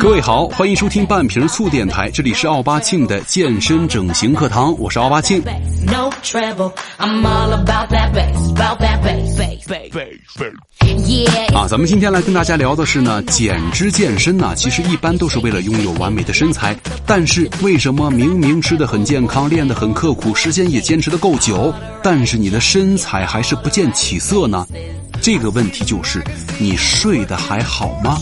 各位好，欢迎收听半瓶醋电台，这里是奥巴庆的健身整形课堂，我是奥巴庆。啊，咱们今天来跟大家聊的是呢，减脂健身呢，其实一般都是为了拥有完美的身材，但是为什么明明吃的很健康，练得很刻苦，时间也坚持的够久，但是你的身材还是不见起色呢？这个问题就是你睡得还好吗？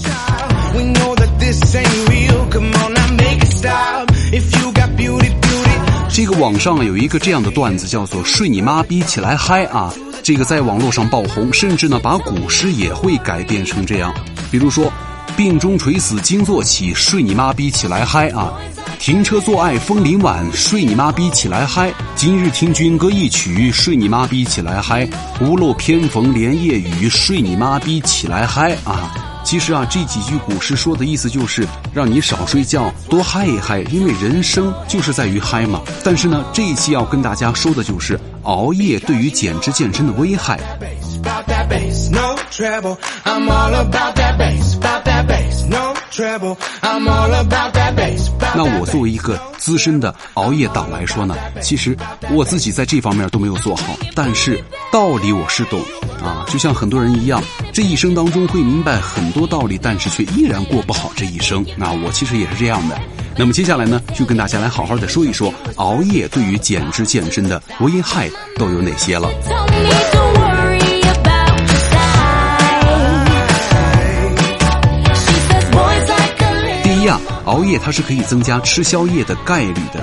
这个网上有一个这样的段子，叫做“睡你妈逼起来嗨”啊，这个在网络上爆红，甚至呢把古诗也会改变成这样，比如说“病中垂死惊坐起，睡你妈逼起来嗨”啊。停车坐爱枫林晚，睡你妈逼起来嗨！今日听君歌一曲，睡你妈逼起来嗨！屋漏偏逢连夜雨，睡你妈逼起来嗨啊！其实啊，这几句古诗说的意思就是让你少睡觉，多嗨一嗨，因为人生就是在于嗨嘛。但是呢，这一期要跟大家说的就是熬夜对于减脂健身的危害。那我作为一个资深的熬夜党来说呢，其实我自己在这方面都没有做好，但是道理我是懂啊。就像很多人一样，这一生当中会明白很多道理，但是却依然过不好这一生。那我其实也是这样的。那么接下来呢，就跟大家来好好的说一说熬夜对于减脂健身的危害都有哪些了。熬夜它是可以增加吃宵夜的概率的，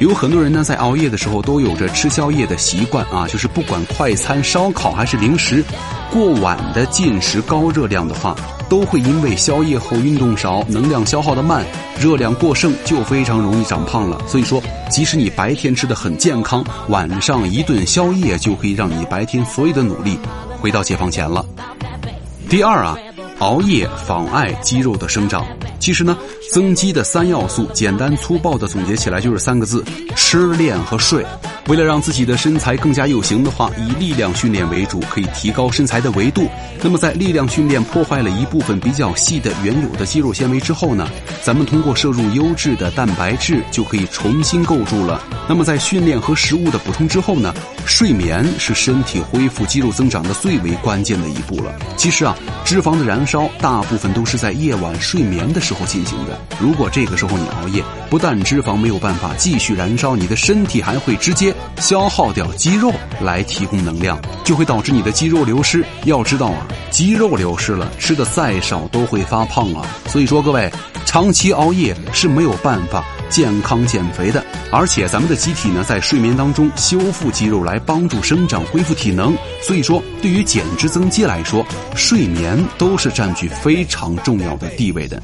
有很多人呢在熬夜的时候都有着吃宵夜的习惯啊，就是不管快餐、烧烤还是零食，过晚的进食高热量的话，都会因为宵夜后运动少、能量消耗的慢、热量过剩，就非常容易长胖了。所以说，即使你白天吃的很健康，晚上一顿宵夜就可以让你白天所有的努力回到解放前了。第二啊，熬夜妨碍肌肉的生长。其实呢，增肌的三要素，简单粗暴的总结起来就是三个字：吃、练和睡。为了让自己的身材更加有型的话，以力量训练为主，可以提高身材的维度。那么在力量训练破坏了一部分比较细的原有的肌肉纤维之后呢，咱们通过摄入优质的蛋白质就可以重新构筑了。那么在训练和食物的补充之后呢，睡眠是身体恢复肌肉增长的最为关键的一步了。其实啊，脂肪的燃烧大部分都是在夜晚睡眠的时候进行的。如果这个时候你熬夜，不但脂肪没有办法继续燃烧，你的身体还会直接。消耗掉肌肉来提供能量，就会导致你的肌肉流失。要知道啊，肌肉流失了，吃的再少都会发胖啊。所以说，各位长期熬夜是没有办法健康减肥的。而且咱们的机体呢，在睡眠当中修复肌肉，来帮助生长、恢复体能。所以说，对于减脂增肌来说，睡眠都是占据非常重要的地位的。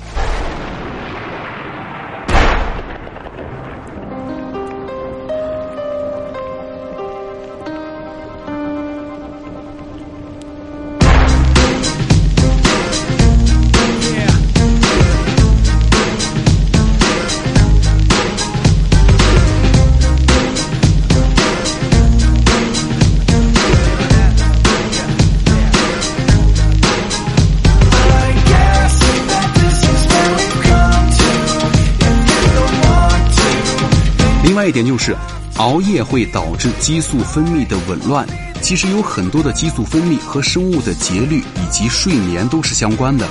再一点就是，熬夜会导致激素分泌的紊乱。其实有很多的激素分泌和生物的节律以及睡眠都是相关的。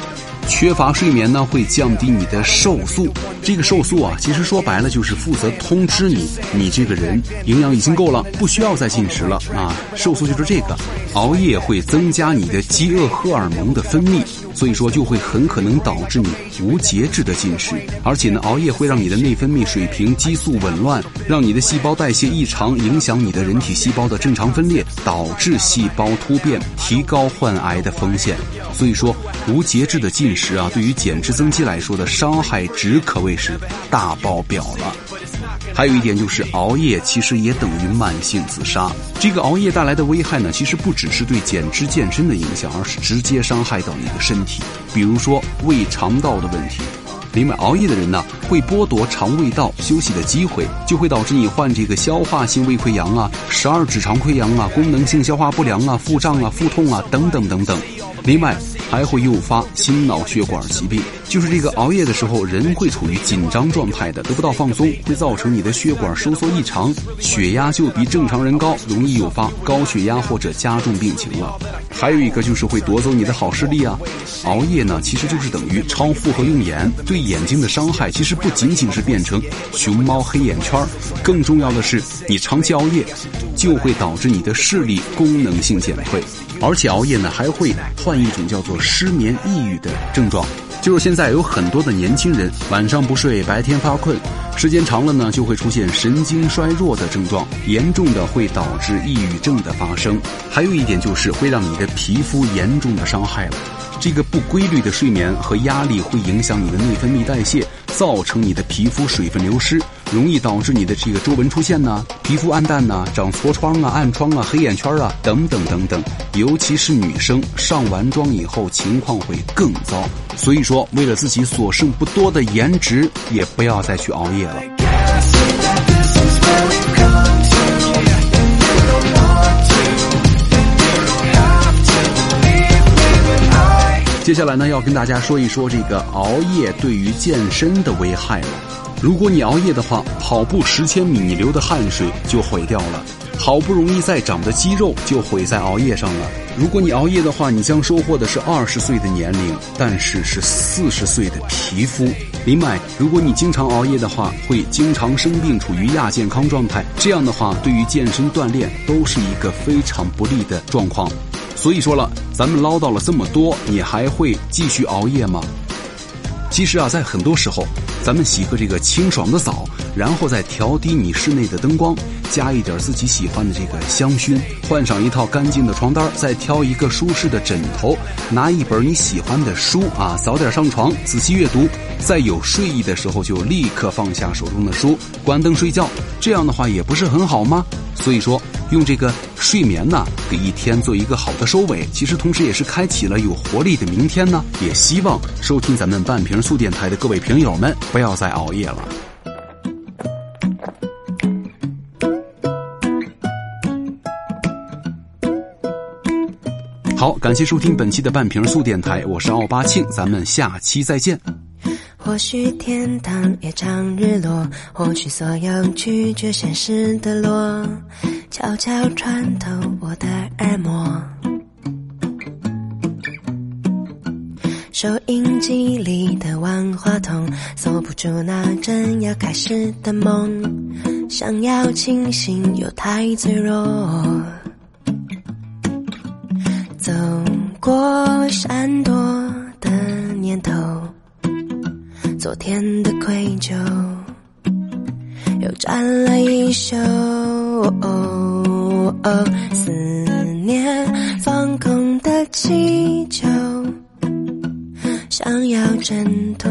缺乏睡眠呢，会降低你的瘦素。这个瘦素啊，其实说白了就是负责通知你，你这个人营养已经够了，不需要再进食了啊。瘦素就是这个。熬夜会增加你的饥饿荷尔蒙的分泌，所以说就会很可能导致你无节制的进食。而且呢，熬夜会让你的内分泌水平激素紊乱，让你的细胞代谢异常，影响你的人体细胞的正常分裂，导致细胞突变，提高患癌的风险。所以说，无节制的进食啊，对于减脂增肌来说的伤害值可谓是大爆表了。还有一点就是，熬夜其实也等于慢性自杀。这个熬夜带来的危害呢，其实不只是对减脂健身的影响，而是直接伤害到你的身体。比如说胃肠道的问题。另外，熬夜的人呢，会剥夺肠胃道休息的机会，就会导致你患这个消化性胃溃疡啊、十二指肠溃疡啊、功能性消化不良啊、腹胀啊、腹痛啊等等等等。另外，还会诱发心脑血管疾病。就是这个熬夜的时候，人会处于紧张状态的，得不到放松，会造成你的血管收缩异常，血压就比正常人高，容易诱发高血压或者加重病情了。还有一个就是会夺走你的好视力啊！熬夜呢，其实就是等于超负荷用眼，对眼睛的伤害其实不仅仅是变成熊猫黑眼圈，更重要的是，你长期熬夜就会导致你的视力功能性减退，而且熬夜呢还会患一种叫做失眠抑郁的症状。就是现在有很多的年轻人晚上不睡，白天发困，时间长了呢，就会出现神经衰弱的症状，严重的会导致抑郁症的发生。还有一点就是会让你的皮肤严重的伤害了。这个不规律的睡眠和压力会影响你的内分泌代谢，造成你的皮肤水分流失。容易导致你的这个皱纹出现呢，皮肤暗淡呢，长痤疮啊、暗疮啊、黑眼圈啊等等等等。尤其是女生上完妆以后，情况会更糟。所以说，为了自己所剩不多的颜值，也不要再去熬夜了。接下来呢，要跟大家说一说这个熬夜对于健身的危害了。如果你熬夜的话，跑步十千米，你流的汗水就毁掉了；好不容易再长的肌肉就毁在熬夜上了。如果你熬夜的话，你将收获的是二十岁的年龄，但是是四十岁的皮肤。另外，如果你经常熬夜的话，会经常生病，处于亚健康状态。这样的话，对于健身锻炼都是一个非常不利的状况。所以说了，咱们唠叨了这么多，你还会继续熬夜吗？其实啊，在很多时候，咱们洗个这个清爽的澡，然后再调低你室内的灯光，加一点自己喜欢的这个香薰，换上一套干净的床单，再挑一个舒适的枕头，拿一本你喜欢的书啊，早点上床，仔细阅读，在有睡意的时候就立刻放下手中的书，关灯睡觉。这样的话也不是很好吗？所以说。用这个睡眠呢，给一天做一个好的收尾，其实同时也是开启了有活力的明天呢。也希望收听咱们半瓶醋电台的各位朋友们，不要再熬夜了。好，感谢收听本期的半瓶醋电台，我是奥巴庆，咱们下期再见。或许天堂也常日落，或许所有拒绝现实的落，悄悄穿透我的耳膜。收音机里的万花筒，锁不住那正要开始的梦，想要清醒又太脆弱。走过闪躲的念头。昨天的愧疚，又占了一宿。思念放空的气球，想要挣脱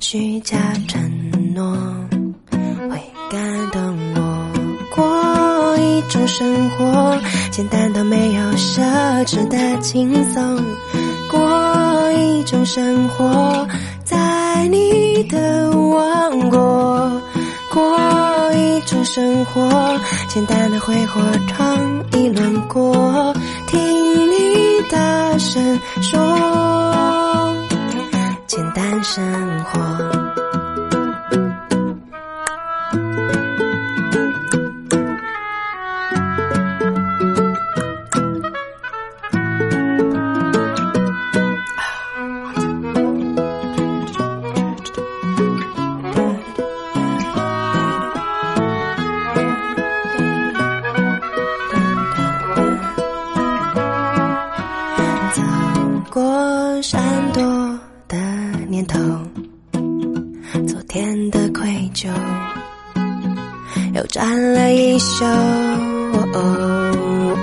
虚假承诺，会感动我。过一种生活，简单到没有奢侈的轻松。种生活，在你的王国。过一种生活，简单的挥霍闯一轮过。听你大声说，简单生活。了一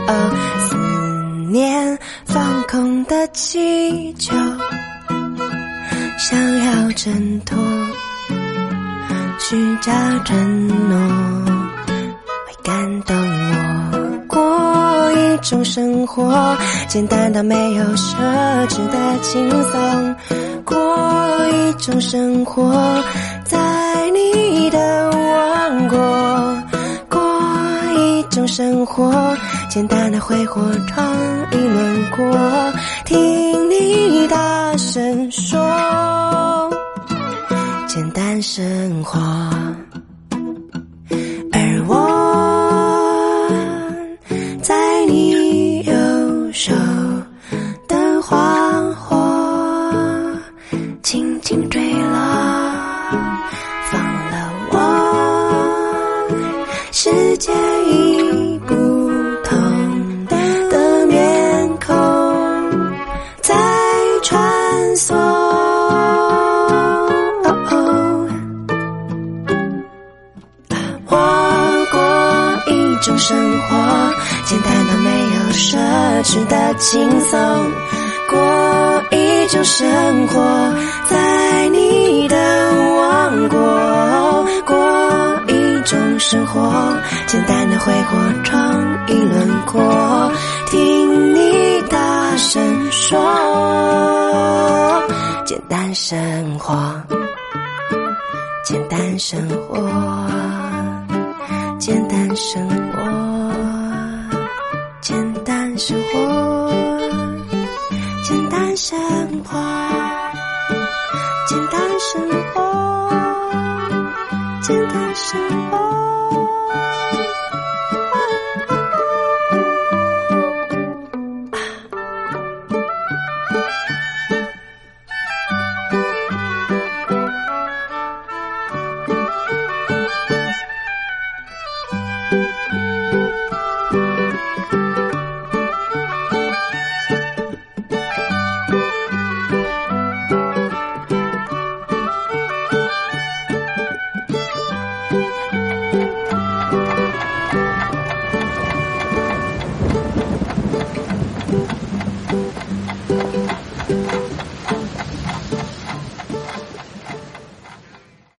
宿，思念放空的气球，想要挣脱虚假承诺，会感动我。过一种生活，简单到没有奢侈的轻松。过一种生活，在你的生活，简单的挥霍闯一轮过，听你大声说，简单生活，轻松。过一种生活，在你的王国过一种生活，简单的挥霍闯一轮过，听你大声说，简单生活，简单生活，简单生活。简单生活。生活